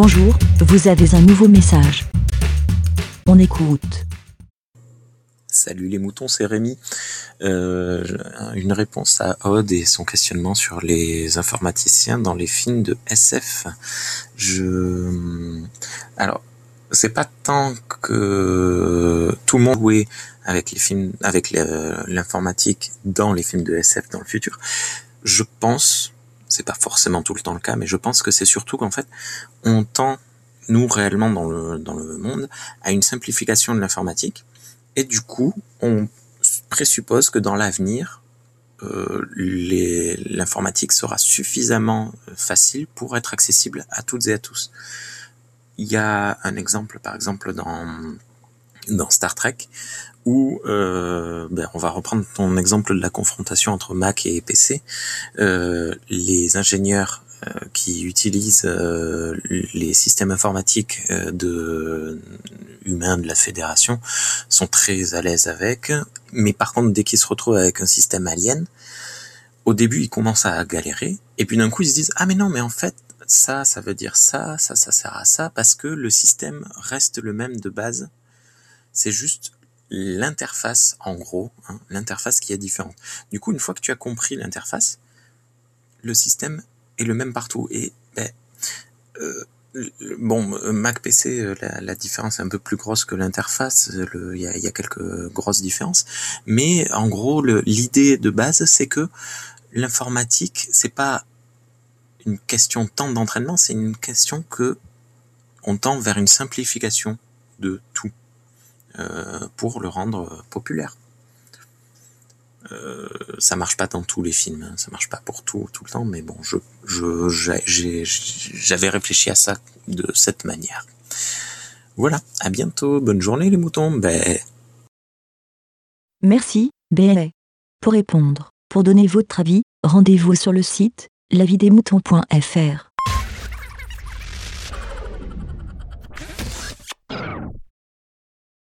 Bonjour, vous avez un nouveau message. On écoute. Salut les moutons, c'est Rémi. Euh, une réponse à Odd et son questionnement sur les informaticiens dans les films de SF. Je, alors, c'est pas tant que tout le monde jouait avec les films, avec l'informatique dans les films de SF dans le futur. Je pense, c'est pas forcément tout le temps le cas, mais je pense que c'est surtout qu'en fait, on tend nous réellement dans le dans le monde à une simplification de l'informatique et du coup, on présuppose que dans l'avenir, euh, l'informatique sera suffisamment facile pour être accessible à toutes et à tous. Il y a un exemple, par exemple, dans, dans Star Trek, où euh, ben, on va reprendre ton exemple de la confrontation entre Mac et PC. Euh, les ingénieurs euh, qui utilisent euh, les systèmes informatiques euh, de humains de la fédération sont très à l'aise avec, mais par contre dès qu'ils se retrouvent avec un système alien, au début ils commencent à galérer, et puis d'un coup ils se disent ah mais non mais en fait ça ça veut dire ça, ça ça sert à ça parce que le système reste le même de base, c'est juste l'interface en gros, hein, l'interface qui est différente. Du coup une fois que tu as compris l'interface, le système est le même partout. Et ben, euh, bon, Mac PC, euh, la, différence est un peu plus grosse que l'interface. Il y a, quelques grosses différences, mais en gros, l'idée de base, c'est que l'informatique, c'est pas une question tant d'entraînement, c'est une question que on tend vers une simplification de pour le rendre populaire. Euh, ça marche pas dans tous les films, hein. ça marche pas pour tout tout le temps, mais bon, je j'avais réfléchi à ça de cette manière. Voilà, à bientôt, bonne journée les moutons. Ben... Merci, BLA. Pour répondre, pour donner votre avis, rendez-vous sur le site lavidesmoutons.fr.